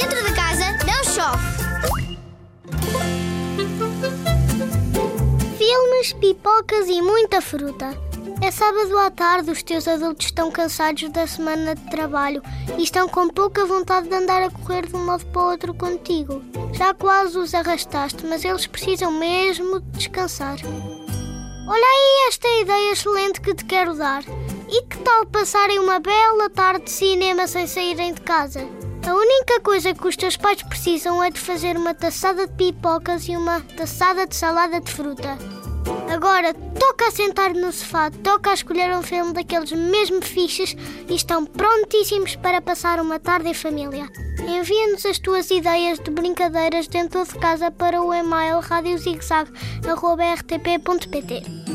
Dentro de casa não chove. Filmes, pipocas e muita fruta. É sábado à tarde, os teus adultos estão cansados da semana de trabalho e estão com pouca vontade de andar a correr de um modo para o outro contigo. Já quase os arrastaste, mas eles precisam mesmo de descansar. Olha aí esta ideia excelente que te quero dar. E que tal passarem uma bela tarde de cinema sem saírem de casa? A única coisa que os teus pais precisam é de fazer uma taçada de pipocas e uma taçada de salada de fruta. Agora toca a sentar no sofá, toca a escolher um filme daqueles mesmo fixes e estão prontíssimos para passar uma tarde em família. Envia-nos as tuas ideias de brincadeiras dentro de casa para o e-mail radiozigzag.rtp.pt